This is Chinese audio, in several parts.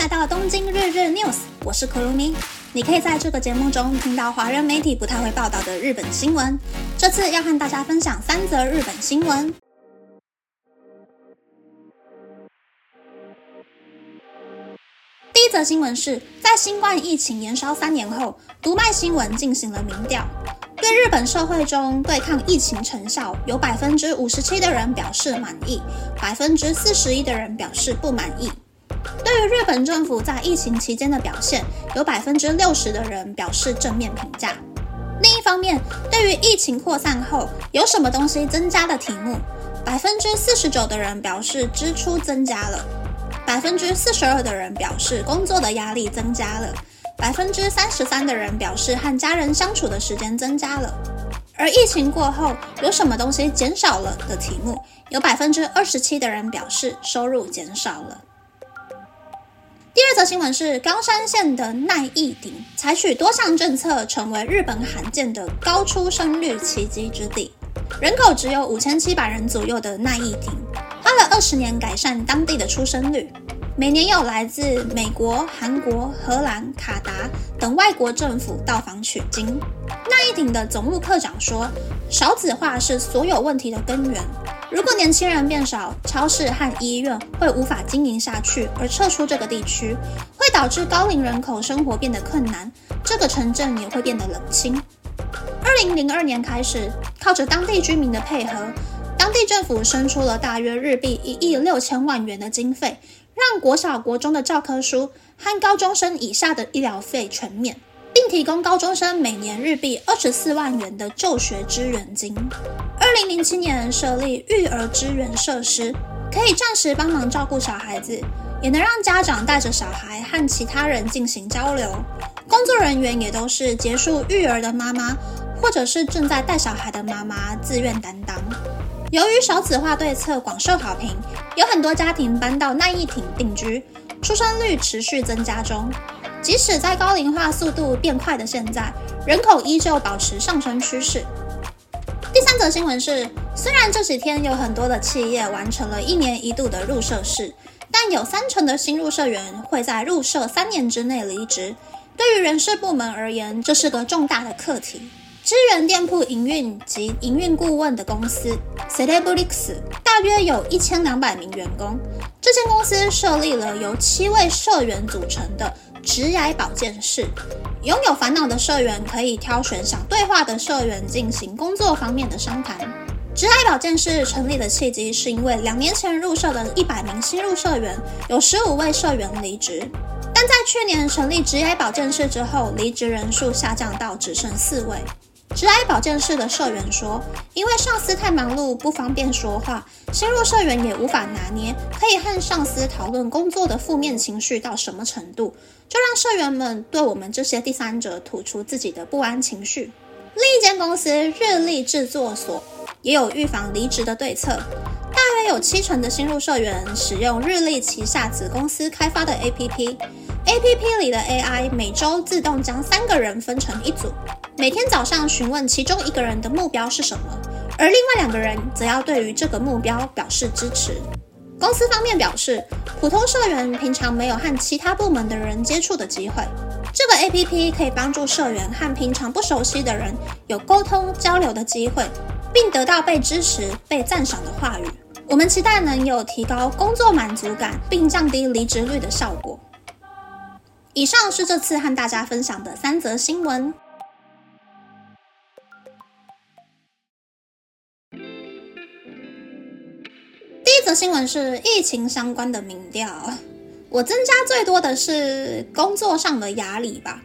来到东京日日 news，我是可露咪。你可以在这个节目中听到华人媒体不太会报道的日本新闻。这次要和大家分享三则日本新闻。第一则新闻是在新冠疫情延烧三年后，读卖新闻进行了民调，对日本社会中对抗疫情成效，有百分之五十七的人表示满意，百分之四十一的人表示不满意。对于日本政府在疫情期间的表现，有百分之六十的人表示正面评价。另一方面，对于疫情扩散后有什么东西增加的题目，百分之四十九的人表示支出增加了，百分之四十二的人表示工作的压力增加了，百分之三十三的人表示和家人相处的时间增加了。而疫情过后有什么东西减少了的题目，有百分之二十七的人表示收入减少了。第二则新闻是冈山县的奈义町采取多项政策，成为日本罕见的高出生率奇迹之地。人口只有五千七百人左右的奈义町，花了二十年改善当地的出生率。每年有来自美国、韩国、荷兰、卡达等外国政府到访取经。奈义町的总务课长说：“少子化是所有问题的根源。”如果年轻人变少，超市和医院会无法经营下去，而撤出这个地区，会导致高龄人口生活变得困难，这个城镇也会变得冷清。二零零二年开始，靠着当地居民的配合，当地政府生出了大约日币一亿六千万元的经费，让国小、国中的教科书和高中生以下的医疗费全免。并提供高中生每年日币二十四万元的就学支援金。二零零七年设立育儿支援设施，可以暂时帮忙照顾小孩子，也能让家长带着小孩和其他人进行交流。工作人员也都是结束育儿的妈妈，或者是正在带小孩的妈妈自愿担当。由于少子化对策广受好评，有很多家庭搬到奈义町定居，出生率持续增加中。即使在高龄化速度变快的现在，人口依旧保持上升趋势。第三则新闻是，虽然这几天有很多的企业完成了一年一度的入社式，但有三成的新入社员会在入社三年之内离职。对于人事部门而言，这是个重大的课题。支援店铺营运及营运顾问的公司 Celebrix 大约有一千两百名员工。这间公司设立了由七位社员组成的。职涯保健室，拥有烦恼的社员可以挑选想对话的社员进行工作方面的商谈。职涯保健室成立的契机是因为两年前入社的一百名新入社员，有十五位社员离职，但在去年成立职涯保健室之后，离职人数下降到只剩四位。职癌保健室的社员说：“因为上司太忙碌，不方便说话，新入社员也无法拿捏，可以和上司讨论工作的负面情绪到什么程度，就让社员们对我们这些第三者吐出自己的不安情绪。”另一间公司日立制作所也有预防离职的对策，大约有七成的新入社员使用日立旗下子公司开发的 APP，APP 里的 AI 每周自动将三个人分成一组。每天早上询问其中一个人的目标是什么，而另外两个人则要对于这个目标表示支持。公司方面表示，普通社员平常没有和其他部门的人接触的机会，这个 APP 可以帮助社员和平常不熟悉的人有沟通交流的机会，并得到被支持、被赞赏的话语。我们期待能有提高工作满足感并降低离职率的效果。以上是这次和大家分享的三则新闻。新闻是疫情相关的民调，我增加最多的是工作上的压力吧。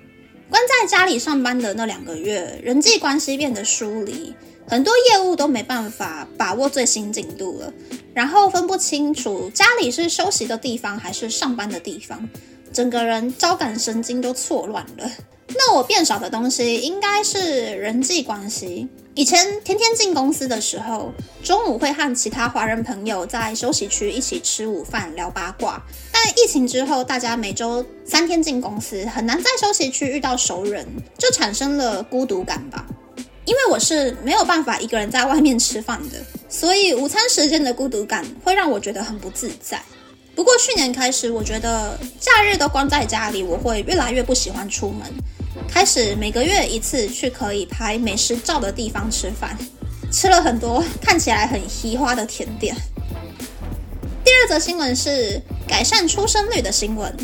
关在家里上班的那两个月，人际关系变得疏离，很多业务都没办法把握最新进度了，然后分不清楚家里是休息的地方还是上班的地方，整个人交感神经都错乱了。那我变少的东西应该是人际关系。以前天天进公司的时候，中午会和其他华人朋友在休息区一起吃午饭、聊八卦。但疫情之后，大家每周三天进公司，很难在休息区遇到熟人，就产生了孤独感吧。因为我是没有办法一个人在外面吃饭的，所以午餐时间的孤独感会让我觉得很不自在。不过去年开始，我觉得假日都关在家里，我会越来越不喜欢出门，开始每个月一次去可以拍美食照的地方吃饭，吃了很多看起来很稀花的甜点。第二则新闻是改善出生率的新闻。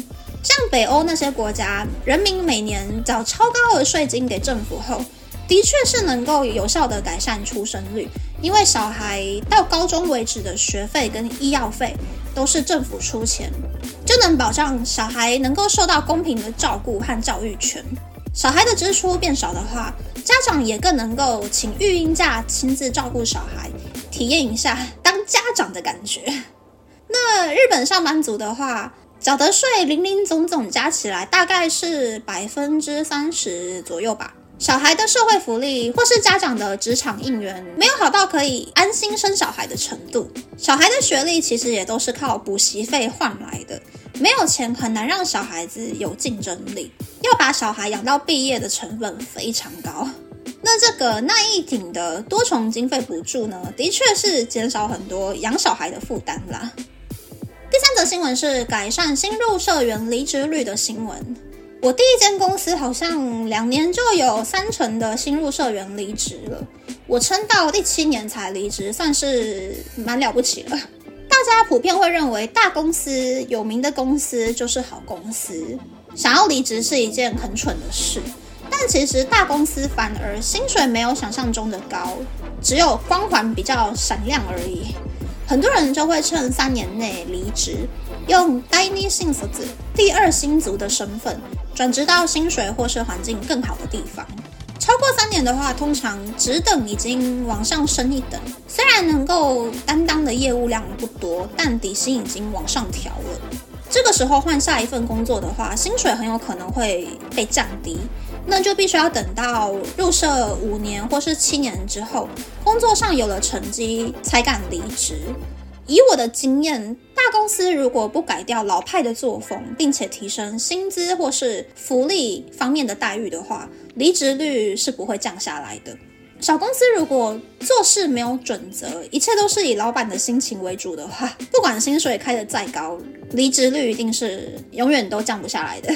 像北欧那些国家，人民每年缴超高额税金给政府后，的确是能够有效的改善出生率，因为小孩到高中为止的学费跟医药费都是政府出钱，就能保障小孩能够受到公平的照顾和教育权。小孩的支出变少的话，家长也更能够请育婴假亲自照顾小孩，体验一下当家长的感觉。那日本上班族的话，缴的税零零总总加起来大概是百分之三十左右吧。小孩的社会福利或是家长的职场应援，没有好到可以安心生小孩的程度。小孩的学历其实也都是靠补习费换来的，没有钱很难让小孩子有竞争力。要把小孩养到毕业的成本非常高。那这个耐一挺的多重经费补助呢，的确是减少很多养小孩的负担啦。第三则新闻是改善新入社员离职率的新闻。我第一间公司好像两年就有三成的新入社员离职了，我撑到第七年才离职，算是蛮了不起了。大家普遍会认为大公司、有名的公司就是好公司，想要离职是一件很蠢的事。但其实大公司反而薪水没有想象中的高，只有光环比较闪亮而已。很多人就会趁三年内离职，用 “dini 新子”第二星族的身份转职到薪水或是环境更好的地方。超过三年的话，通常职等已经往上升一等，虽然能够担当的业务量不多，但底薪已经往上调了。这个时候换下一份工作的话，薪水很有可能会被降低。那就必须要等到入社五年或是七年之后，工作上有了成绩才敢离职。以我的经验，大公司如果不改掉老派的作风，并且提升薪资或是福利方面的待遇的话，离职率是不会降下来的。小公司如果做事没有准则，一切都是以老板的心情为主的话，不管薪水开得再高，离职率一定是永远都降不下来的。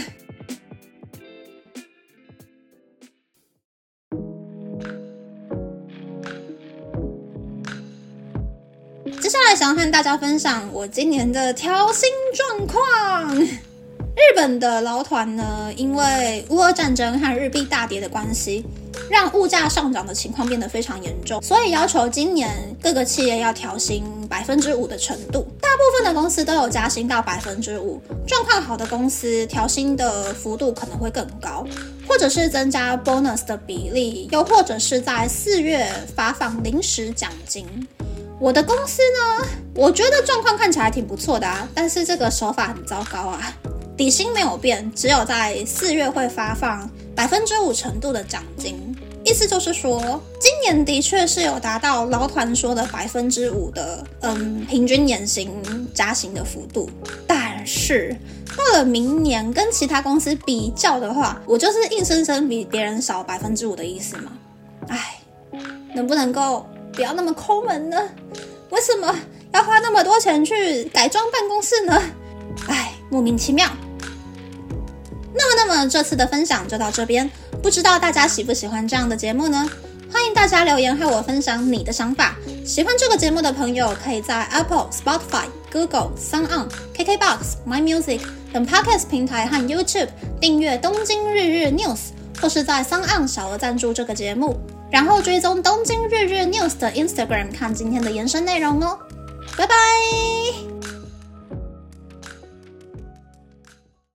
想要和大家分享我今年的调薪状况。日本的劳团呢，因为乌俄战争和日币大跌的关系，让物价上涨的情况变得非常严重，所以要求今年各个企业要调薪百分之五的程度。大部分的公司都有加薪到百分之五，状况好的公司调薪的幅度可能会更高，或者是增加 bonus 的比例，又或者是在四月发放临时奖金。我的公司呢，我觉得状况看起来挺不错的啊，但是这个手法很糟糕啊。底薪没有变，只有在四月会发放百分之五程度的奖金，意思就是说，今年的确是有达到劳团说的百分之五的嗯平均年薪加薪的幅度，但是到了明年跟其他公司比较的话，我就是硬生生比别人少百分之五的意思嘛。唉，能不能够？不要那么抠门呢？为什么要花那么多钱去改装办公室呢？哎，莫名其妙。那么，那么这次的分享就到这边，不知道大家喜不喜欢这样的节目呢？欢迎大家留言和我分享你的想法。喜欢这个节目的朋友，可以在 Apple、Spotify、Google、Sound、KKBox、My Music 等 Podcast 平台和 YouTube 订阅《东京日日 News》，或是在 Sound 小额赞助这个节目。然后追踪东京日日 news 的 Instagram 看今天的延伸内容哦，拜拜。